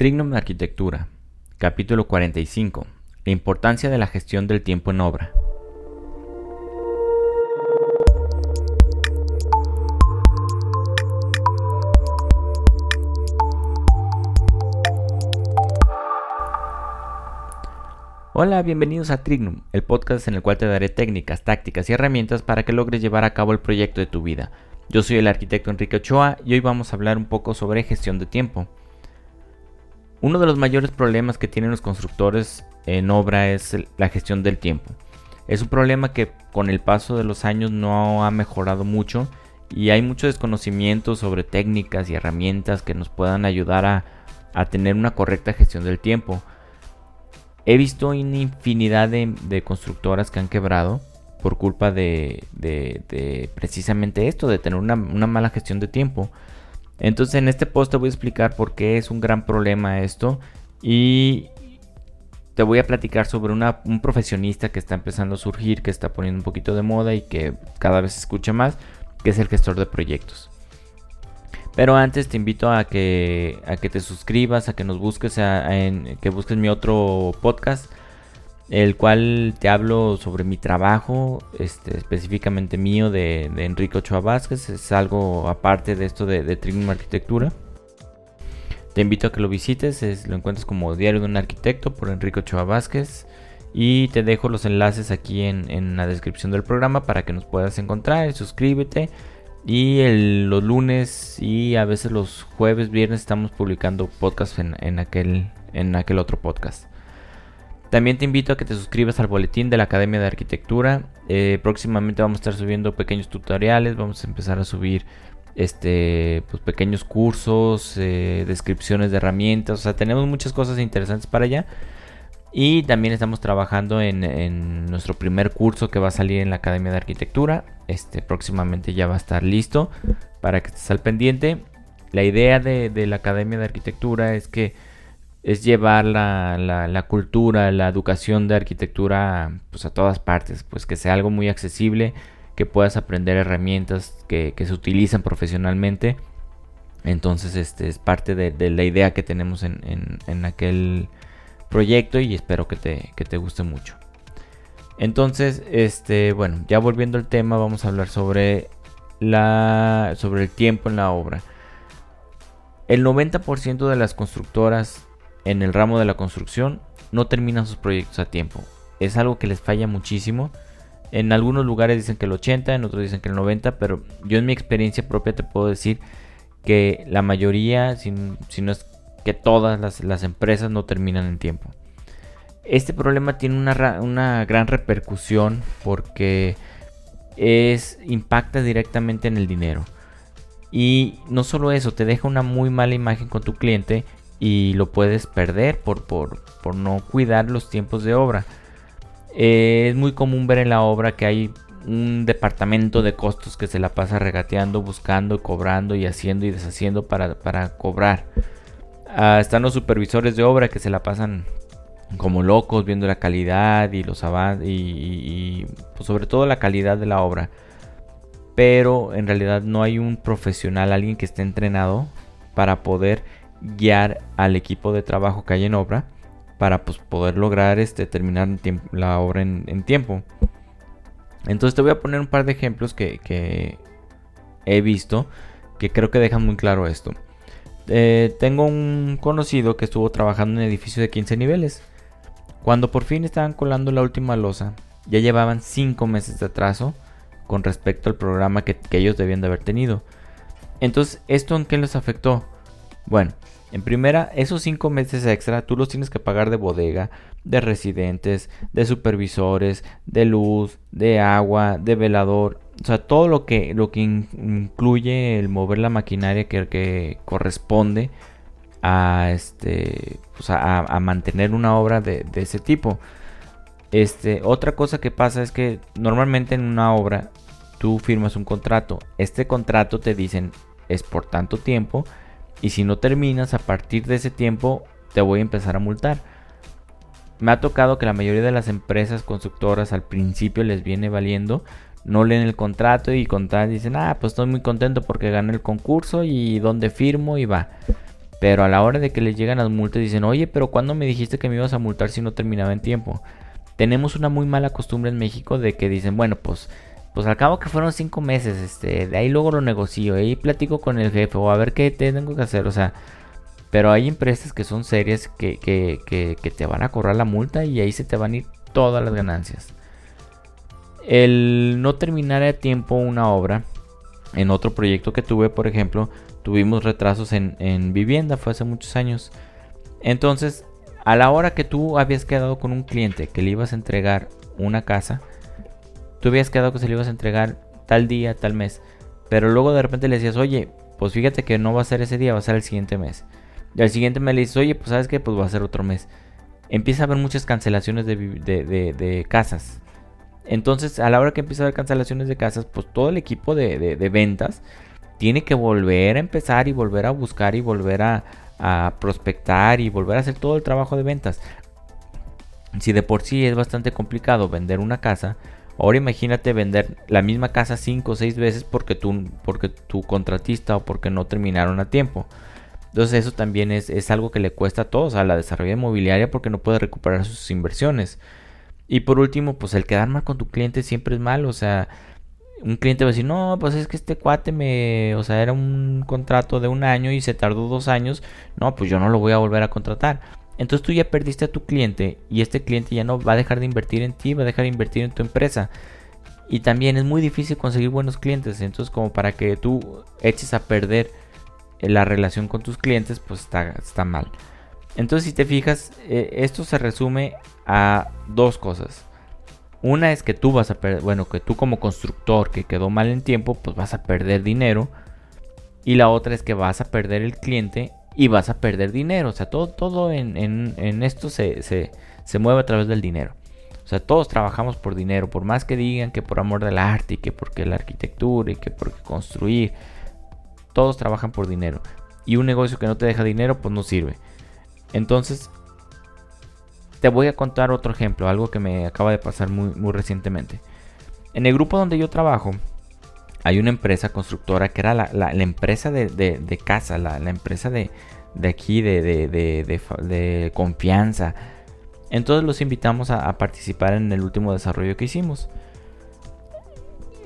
Trignum Arquitectura, capítulo 45. La importancia de la gestión del tiempo en obra. Hola, bienvenidos a Trignum, el podcast en el cual te daré técnicas, tácticas y herramientas para que logres llevar a cabo el proyecto de tu vida. Yo soy el arquitecto Enrique Ochoa y hoy vamos a hablar un poco sobre gestión de tiempo. Uno de los mayores problemas que tienen los constructores en obra es la gestión del tiempo. Es un problema que con el paso de los años no ha mejorado mucho y hay mucho desconocimiento sobre técnicas y herramientas que nos puedan ayudar a, tener una correcta gestión del tiempo. He visto una infinidad de, constructoras que han quebrado por culpa de, precisamente esto, de tener una mala gestión de tiempo. Entonces en este post te voy a explicar por qué es un gran problema esto y te voy a platicar sobre un profesionista que está empezando a surgir, que está poniendo un poquito de moda y que cada vez se escucha más, que es el gestor de proyectos. Pero antes te invito a que, a que te suscribas, a que nos busques, en, que busques mi otro podcast el cual te hablo sobre mi trabajo, este, específicamente mío de, de Enrique Ochoa Vázquez, es algo aparte de esto de, de Arquitectura. Te invito a que lo visites, lo encuentras como Diario de un Arquitecto por Enrique Ochoa Vázquez y te dejo los enlaces aquí en, la descripción del programa para que nos puedas encontrar, suscríbete y los lunes y a veces los jueves, viernes estamos publicando podcast en, aquel, en aquel otro podcast. También te invito a que te suscribas al boletín de la Academia de Arquitectura. Eh, próximamente vamos a estar subiendo pequeños tutoriales, vamos a empezar a subir este, pues, pequeños cursos, eh, descripciones de herramientas, o sea, tenemos muchas cosas interesantes para allá. Y también estamos trabajando en, nuestro primer curso que va a salir en la Academia de Arquitectura. Este próximamente ya va a estar listo para que estés al pendiente. La idea de la Academia de Arquitectura es que es llevar la, la, cultura, la educación de arquitectura pues, a todas partes, pues que sea algo muy accesible, que puedas aprender herramientas que, se utilizan profesionalmente. Entonces, este es parte de, la idea que tenemos en, en, aquel proyecto y espero que te, que te guste mucho. Entonces, este, bueno, ya volviendo al tema, vamos a hablar sobre la sobre el tiempo en la obra. El 90% de las constructoras en el ramo de la construcción no terminan sus proyectos a tiempo. Es algo que les falla muchísimo. En algunos lugares dicen que el 80, en otros dicen que el 90, pero yo en mi experiencia propia te puedo decir que la mayoría, si, no es que todas las, empresas no terminan en tiempo. Este problema tiene una, una gran repercusión porque es, impacta directamente en el dinero. Y no solo eso, te deja una muy mala imagen con tu cliente y lo puedes perder por, por, no cuidar los tiempos de obra. Eh, es muy común ver en la obra que hay un departamento de costos que se la pasa regateando, buscando, cobrando y haciendo y deshaciendo para, cobrar. Ah, están los supervisores de obra que se la pasan como locos viendo la calidad y los avances y, pues, sobre todo la calidad de la obra. Pero en realidad no hay un profesional, alguien que esté entrenado para poder guiar al equipo de trabajo que hay en obra para pues, poder lograr este, terminar la obra en, tiempo. Entonces te voy a poner un par de ejemplos que, he visto que creo que dejan muy claro esto. Eh, tengo un conocido que estuvo trabajando en un edificio de 15 niveles. Cuando por fin estaban colando la última losa, ya llevaban 5 meses de atraso con respecto al programa que, que ellos debían de haber tenido. Entonces, ¿esto en qué les afectó? Bueno, en primera, esos cinco meses extra tú los tienes que pagar de bodega, de residentes, de supervisores, de luz, de agua, de velador. O sea, todo lo que, lo que incluye el mover la maquinaria que, corresponde a, este, pues a, mantener una obra de, de, ese tipo. Este, otra cosa que pasa es que normalmente en una obra tú firmas un contrato. Este contrato te dicen es por tanto tiempo y si no terminas a partir de ese tiempo, te voy a empezar a multar. Me ha tocado que la mayoría de las empresas constructoras al principio les viene valiendo, no leen el contrato y con dicen, ah, pues estoy muy contento porque gané el concurso y donde firmo y va. Pero a la hora de que les llegan las multas dicen, oye, pero ¿cuándo me dijiste que me ibas a multar si no terminaba en tiempo? Tenemos una muy mala costumbre en México de que dicen, bueno, pues, pues al cabo que fueron cinco meses, este, de ahí luego lo negocio, ahí platico con el jefe o a ver qué tengo que hacer, o sea, pero hay empresas que son serias que, que, que, te van a cobrar la multa y ahí se te van a ir todas las ganancias. El no terminar a tiempo una obra, en otro proyecto que tuve, por ejemplo, tuvimos retrasos en, vivienda, fue hace muchos años. Entonces, a la hora que tú habías quedado con un cliente que le ibas a entregar una casa, tú habías quedado que se le ibas a entregar tal día, tal mes, pero luego de repente le decías, oye, pues fíjate que no va a ser ese día, va a ser el siguiente mes. Y al siguiente mes le dices, oye, pues sabes que pues va a ser otro mes. Empieza a haber muchas cancelaciones de, de casas. Entonces, a la hora que empieza a haber cancelaciones de casas, pues todo el equipo de, ventas tiene que volver a empezar y volver a buscar y volver a, prospectar y volver a hacer todo el trabajo de ventas. Si de por sí es bastante complicado vender una casa, ahora imagínate vender la misma casa 5 o 6 veces porque tu, porque tu contratista o porque no terminaron a tiempo. Entonces eso también es, es algo que le cuesta a todos, a la desarrollo inmobiliaria porque no puede recuperar sus inversiones. Y por último, pues el quedar mal con tu cliente siempre es malo. O sea, un cliente va a decir, no, pues es que este cuate me, o sea, era un contrato de un año y se tardó dos años. No, pues yo no lo voy a volver a contratar. Entonces tú ya perdiste a tu cliente y este cliente ya no va a dejar de invertir en ti, va a dejar de invertir en tu empresa. Y también es muy difícil conseguir buenos clientes. Entonces como para que tú eches a perder la relación con tus clientes, pues está, está mal. Entonces si te fijas, eh, esto se resume a dos cosas. Una es que tú vas a perder, bueno, que tú como constructor que quedó mal en tiempo, pues vas a perder dinero. Y la otra es que vas a perder el cliente y vas a perder dinero. O sea, todo, todo en, esto se, se, mueve a través del dinero. O sea, todos trabajamos por dinero, por más que digan que por amor del arte y que porque la arquitectura y que por construir. Todos trabajan por dinero. Y un negocio que no te deja dinero, pues no sirve. Entonces, te voy a contar otro ejemplo, algo que me acaba de pasar muy, muy recientemente. En el grupo donde yo trabajo, hay una empresa constructora que era la, empresa de, casa, la, empresa de, aquí, de, confianza. Entonces los invitamos a, participar en el último desarrollo que hicimos.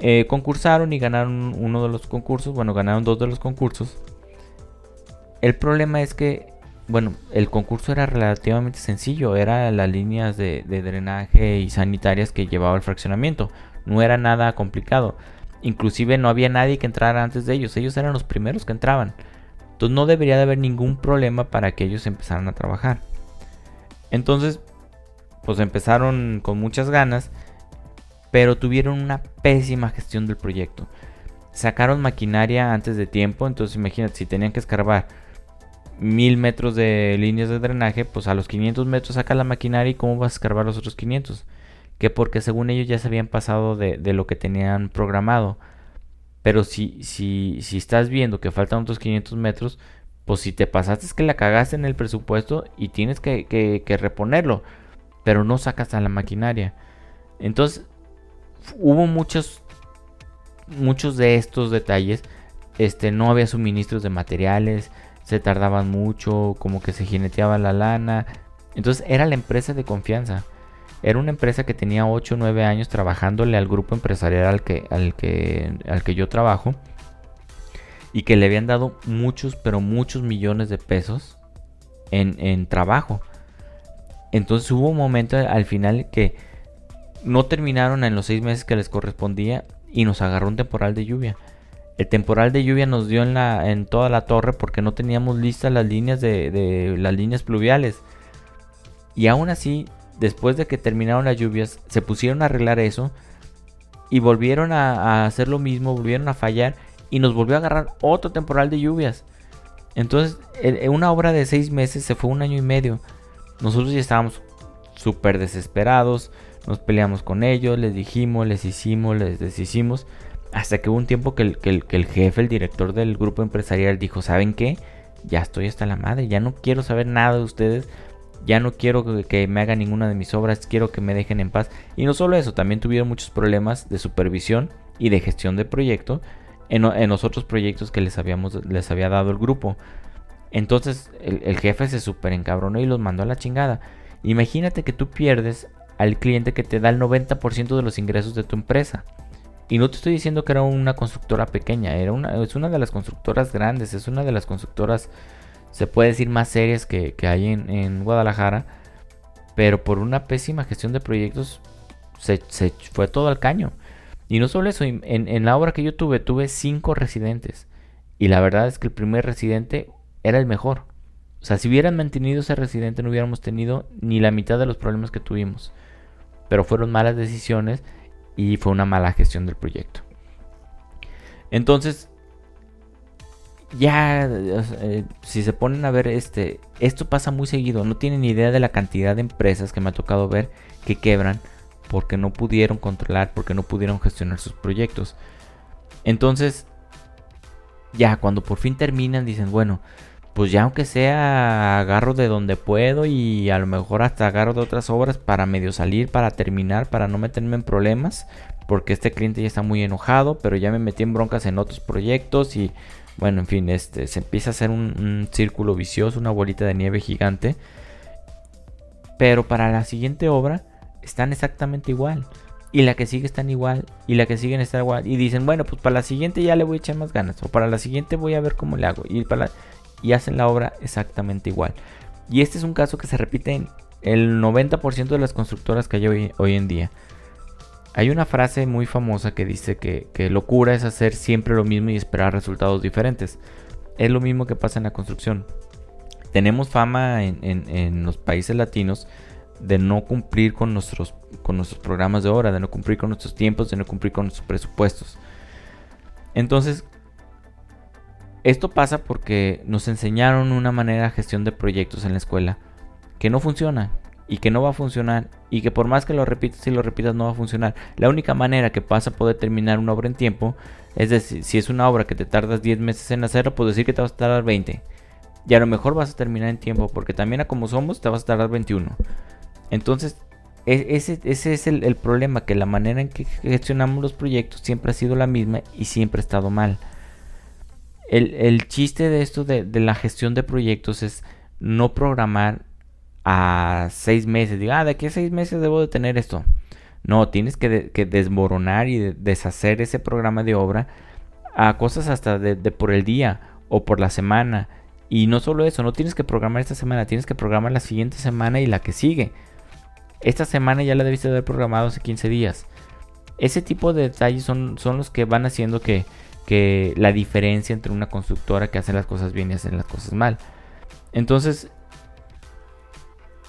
Eh, concursaron y ganaron uno de los concursos, bueno, ganaron dos de los concursos. El problema es que bueno, el concurso era relativamente sencillo, era las líneas de, drenaje y sanitarias que llevaba el fraccionamiento, no era nada complicado, inclusive no había nadie que entrara antes de ellos, ellos eran los primeros que entraban, entonces no debería de haber ningún problema para que ellos empezaran a trabajar. Entonces, pues empezaron con muchas ganas, pero tuvieron una pésima gestión del proyecto. Sacaron maquinaria antes de tiempo, entonces imagínate si tenían que escarbar mil metros de líneas de drenaje, pues a los 500 metros saca la maquinaria y cómo vas a escarbar los otros 500. Que porque según ellos ya se habían pasado de, lo que tenían programado. Pero si, si, si estás viendo que faltan otros 500 metros, pues si te pasaste es que la cagaste en el presupuesto y tienes que, que reponerlo. Pero no sacas a la maquinaria. Entonces, hubo muchos, muchos de estos detalles. Este, no había suministros de materiales se tardaban mucho, como que se jineteaba la lana. Entonces era la empresa de confianza. Era una empresa que tenía 8 o 9 años trabajándole al grupo empresarial al que, al que, al que yo trabajo. Y que le habían dado muchos, pero muchos millones de pesos en, en trabajo. Entonces hubo un momento al final que no terminaron en los 6 meses que les correspondía y nos agarró un temporal de lluvia. El temporal de lluvia nos dio en, la, en toda la torre porque no teníamos listas las líneas de, las líneas pluviales. Y aún así, después de que terminaron las lluvias, se pusieron a arreglar eso y volvieron a, hacer lo mismo, volvieron a fallar y nos volvió a agarrar otro temporal de lluvias. Entonces, en una obra de seis meses se fue un año y medio. Nosotros ya estábamos súper desesperados, nos peleamos con ellos, les dijimos, les hicimos, les deshicimos. Hasta que hubo un tiempo que el, el, jefe, el director del grupo empresarial dijo, ¿saben qué? Ya estoy hasta la madre, ya no quiero saber nada de ustedes, ya no quiero que, me hagan ninguna de mis obras, quiero que me dejen en paz. Y no solo eso, también tuvieron muchos problemas de supervisión y de gestión de proyecto en, los otros proyectos que les, habíamos, les había dado el grupo. Entonces el, jefe se super encabronó y los mandó a la chingada. Imagínate que tú pierdes al cliente que te da el 90% de los ingresos de tu empresa. Y no te estoy diciendo que era una constructora pequeña, era una, es una de las constructoras grandes, es una de las constructoras, se puede decir, más serias que, hay en, Guadalajara. Pero por una pésima gestión de proyectos se, fue todo al caño. Y no solo eso, en, en la obra que yo tuve, tuve cinco residentes. Y la verdad es que el primer residente era el mejor. O sea, si hubieran mantenido ese residente no hubiéramos tenido ni la mitad de los problemas que tuvimos. Pero fueron malas decisiones y fue una mala gestión del proyecto. Entonces, ya, eh, si se ponen a ver, este, esto pasa muy seguido. No tienen ni idea de la cantidad de empresas que me ha tocado ver que quebran porque no pudieron controlar, porque no pudieron gestionar sus proyectos. Entonces, ya cuando por fin terminan, dicen, bueno, pues ya aunque sea agarro de donde puedo y a lo mejor hasta agarro de otras obras para medio salir, para terminar, para no meterme en problemas, porque este cliente ya está muy enojado, pero ya me metí en broncas en otros proyectos y bueno, en fin, este se empieza a hacer un, círculo vicioso, una bolita de nieve gigante. Pero para la siguiente obra están exactamente igual. Y la que sigue están igual. Y la que sigue está igual. Y dicen, bueno, pues para la siguiente ya le voy a echar más ganas. O para la siguiente voy a ver cómo le hago. Y hacen la obra exactamente igual. Y este es un caso que se repite en el 90% de las constructoras que hay hoy, en día. Hay una frase muy famosa que dice que, locura es hacer siempre lo mismo y esperar resultados diferentes. Es lo mismo que pasa en la construcción. Tenemos fama en, los países latinos de no cumplir con nuestros, programas de obra, de no cumplir con nuestros tiempos, de no cumplir con nuestros presupuestos. Entonces, esto pasa porque nos enseñaron una manera de gestión de proyectos en la escuela que no funciona y que no va a funcionar y que por más que lo repitas y lo repitas no va a funcionar. La única manera que pasa a poder terminar una obra en tiempo es decir, si es una obra que te tardas 10 meses en hacerlo, pues decir que te vas a tardar 20. Y a lo mejor vas a terminar en tiempo porque también a como somos te vas a tardar 21. Entonces, e, ese, ese es el, el problema, que la manera en que gestionamos los proyectos siempre ha sido la misma y siempre ha estado mal el, chiste de esto de, la gestión de proyectos es no programar a seis meses. Diga, ah, de aquí a seis meses debo de tener esto. No, tienes que, desmoronar y deshacer ese programa de obra a cosas hasta de, por el día o por la semana. Y no solo eso, no tienes que programar esta semana, tienes que programar la siguiente semana y la que sigue. Esta semana ya la debiste haber programado hace 15 días. Ese tipo de detalles son, son los que van haciendo que, que la diferencia entre una constructora que hace las cosas bien y hace las cosas mal. Entonces,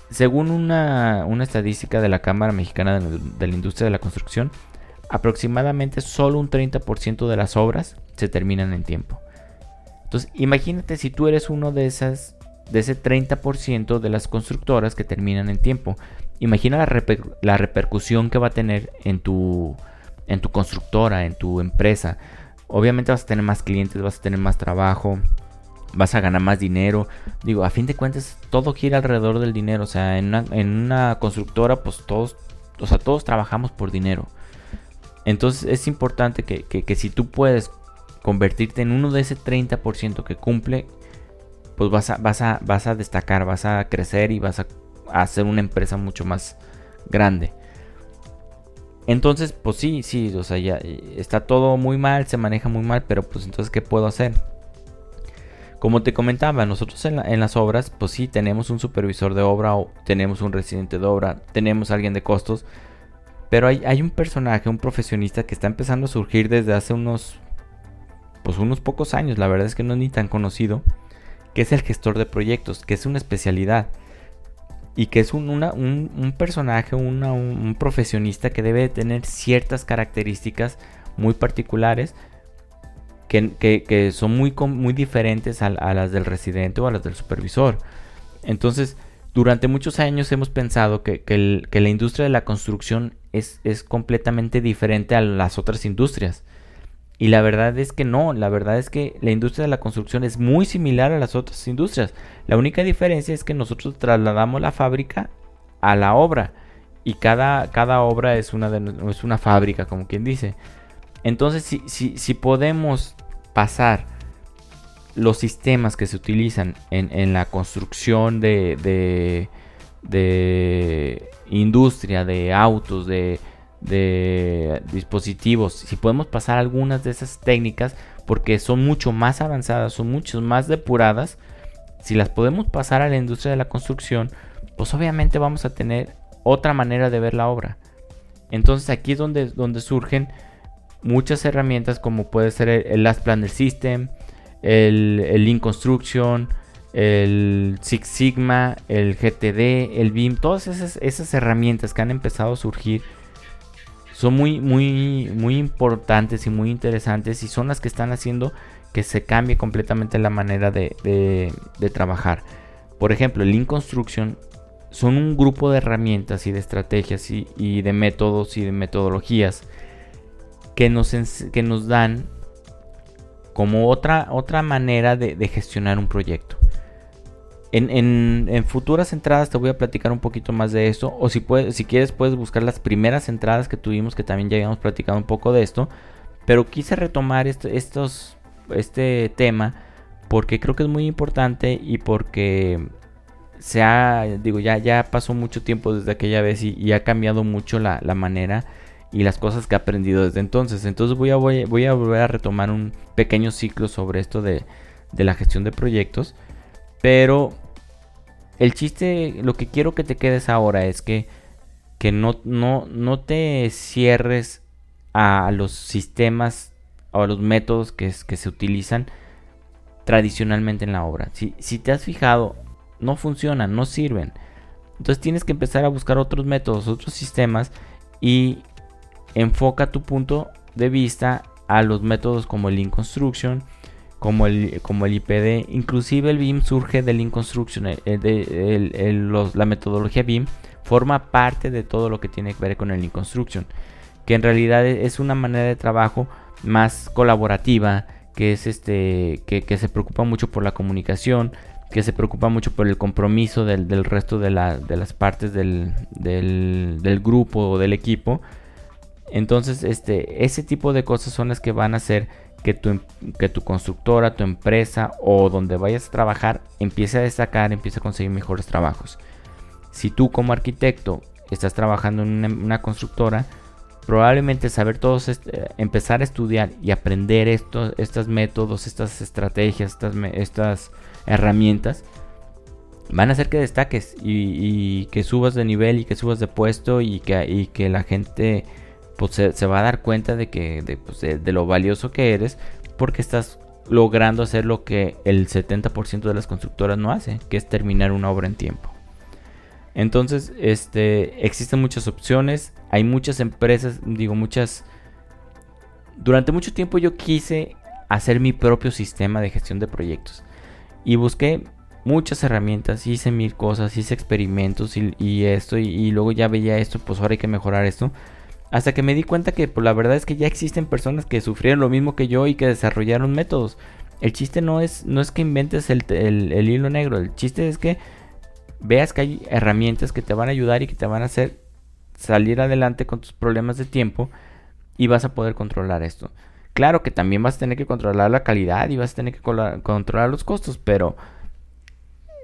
según una, estadística de la Cámara Mexicana de, la Industria de la Construcción, aproximadamente solo un 30% de las obras se terminan en tiempo. Entonces, imagínate si tú eres uno de esas de ese 30% de las constructoras que terminan en tiempo. Imagina la, la repercusión que va a tener en tu en tu constructora, en tu empresa Obviamente vas a tener más clientes, vas a tener más trabajo, vas a ganar más dinero. Digo, a fin de cuentas, todo gira alrededor del dinero. O sea, en una, constructora, pues todos, o sea, todos trabajamos por dinero. Entonces es importante que, si tú puedes convertirte en uno de ese 30% que cumple, pues vas a, vas, a, vas a destacar, vas a crecer y vas a hacer una empresa mucho más grande. Entonces, pues sí, sí, o sea, ya eh, está todo muy mal, se maneja muy mal, pero pues entonces, ¿qué puedo hacer? Como te comentaba, nosotros en, las obras, pues sí, tenemos un supervisor de obra o tenemos un residente de obra, tenemos alguien de costos, pero hay, hay un personaje, un profesionista que está empezando a surgir desde hace unos, pues unos pocos años, la verdad es que no es ni tan conocido, que es el gestor de proyectos, que es una especialidad y que es un, personaje, un profesionista que debe tener ciertas características muy particulares que, son muy, muy diferentes a, las del residente o a las del supervisor. Entonces, durante muchos años hemos pensado que, la industria de la construcción es, es completamente diferente a las otras industrias. Y la verdad es que no, la verdad es que la industria de la construcción es muy similar a las otras industrias. La única diferencia es que nosotros trasladamos la fábrica a la obra y cada, cada obra es una, es una fábrica, como quien dice. Entonces, si, podemos pasar los sistemas que se utilizan en, la construcción de, de, industria, de autos, de, de dispositivos, si podemos pasar algunas de esas técnicas, porque son mucho más avanzadas, son mucho más depuradas, si las podemos pasar a la industria de la construcción, pues obviamente vamos a tener otra manera de ver la obra. Entonces aquí es donde surgen muchas herramientas como puede ser el, Last Planner System, el, el Lean Construction, el Six Sigma, el GTD, el BIM, todas esas, herramientas que han empezado a surgir son muy, muy, muy importantes y muy interesantes y son las que están haciendo que se cambie completamente la manera de, de trabajar. Por ejemplo, el Lean Construction son un grupo de herramientas y de estrategias y, de métodos y de metodologías que nos, que nos dan como otra, otra manera de, gestionar un proyecto. En, futuras entradas te voy a platicar un poquito más de esto. O si, puedes, si quieres puedes buscar las primeras entradas que tuvimos, que también ya habíamos platicado un poco de esto. Pero quise retomar estos, este tema porque creo que es muy importante y porque se ha, digo, ya, ya pasó mucho tiempo desde aquella vez y, ha cambiado mucho la, manera y las cosas que he aprendido desde entonces. Entonces voy a, voy, a volver a retomar un pequeño ciclo sobre esto de, la gestión de proyectos. Pero el chiste, lo que quiero que te quedes ahora es que, que no, no, no te cierres a los sistemas o a los métodos que, que se utilizan tradicionalmente en la obra. Si, si te has fijado, no funcionan, no sirven. Entonces tienes que empezar a buscar otros métodos, otros sistemas y enfoca tu punto de vista a los métodos como el Lean Construction, como el, como el IPD, inclusive el BIM surge del Lean Construction, la metodología BIM forma parte de todo lo que tiene que ver con el Lean Construction, que en realidad es una manera de trabajo más colaborativa, que es este, que, que se preocupa mucho por la comunicación, que se preocupa mucho por el compromiso del, resto de, las partes del, grupo o del equipo. Entonces, este, ese tipo de cosas son las que van a hacer que tu, que tu constructora, tu empresa o donde vayas a trabajar empiece a destacar, empiece a conseguir mejores trabajos. Si tú como arquitecto estás trabajando en una, constructora, probablemente saber todos, este, empezar a estudiar y aprender estos, métodos, estas estrategias, estas, estas herramientas, van a hacer que destaques y, que subas de nivel y que subas de puesto y que, que la gente pues, se, va a dar cuenta de que pues, de, lo valioso que eres porque estás logrando hacer lo que el 70% de las constructoras no hace, que es terminar una obra en tiempo. Entonces, este, existen muchas opciones, hay muchas empresas, digo muchas... Durante mucho tiempo yo quise hacer mi propio sistema de gestión de proyectos. Y busqué muchas herramientas, hice mil cosas, hice experimentos y, esto, y, luego ya veía esto, pues ahora hay que mejorar esto. Hasta que me di cuenta que pues, la verdad es que ya existen personas que sufrieron lo mismo que yo y que desarrollaron métodos. El chiste no es, no es que inventes el, el hilo negro, el chiste es que veas que hay herramientas que te van a ayudar y que te van a hacer salir adelante con tus problemas de tiempo y vas a poder controlar esto. Claro que también vas a tener que controlar la calidad y vas a tener que controlar los costos, pero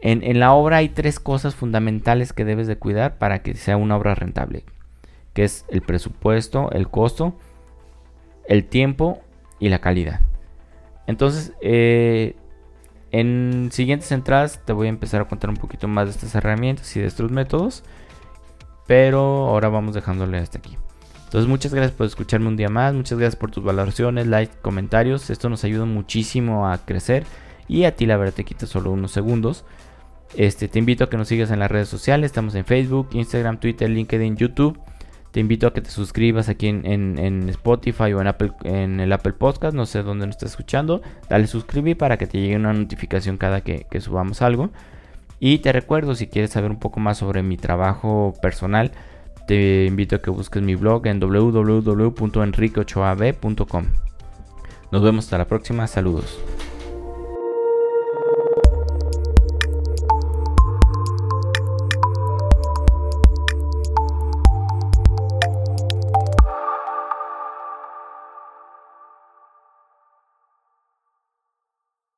en, la obra hay tres cosas fundamentales que debes de cuidar para que sea una obra rentable, que es el presupuesto, el costo, el tiempo y la calidad. Entonces, eh, en siguientes entradas te voy a empezar a contar un poquito más de estas herramientas y de estos métodos, pero ahora vamos dejándole hasta aquí. Entonces muchas gracias por escucharme un día más, muchas gracias por tus valoraciones, likes, comentarios, esto nos ayuda muchísimo a crecer y a ti la verdad te quita solo unos segundos. Este, te invito a que nos sigas en las redes sociales, estamos en Facebook, Instagram, Twitter, LinkedIn, YouTube. Te invito a que te suscribas aquí en, Spotify o en, el Apple Podcast, no sé dónde nos estás escuchando. Dale suscribir para que te llegue una notificación cada que, que subamos algo. Y te recuerdo, si quieres saber un poco más sobre mi trabajo personal, te invito a que busques mi blog en www.enriqueochoab.com. Nos vemos hasta la próxima, saludos.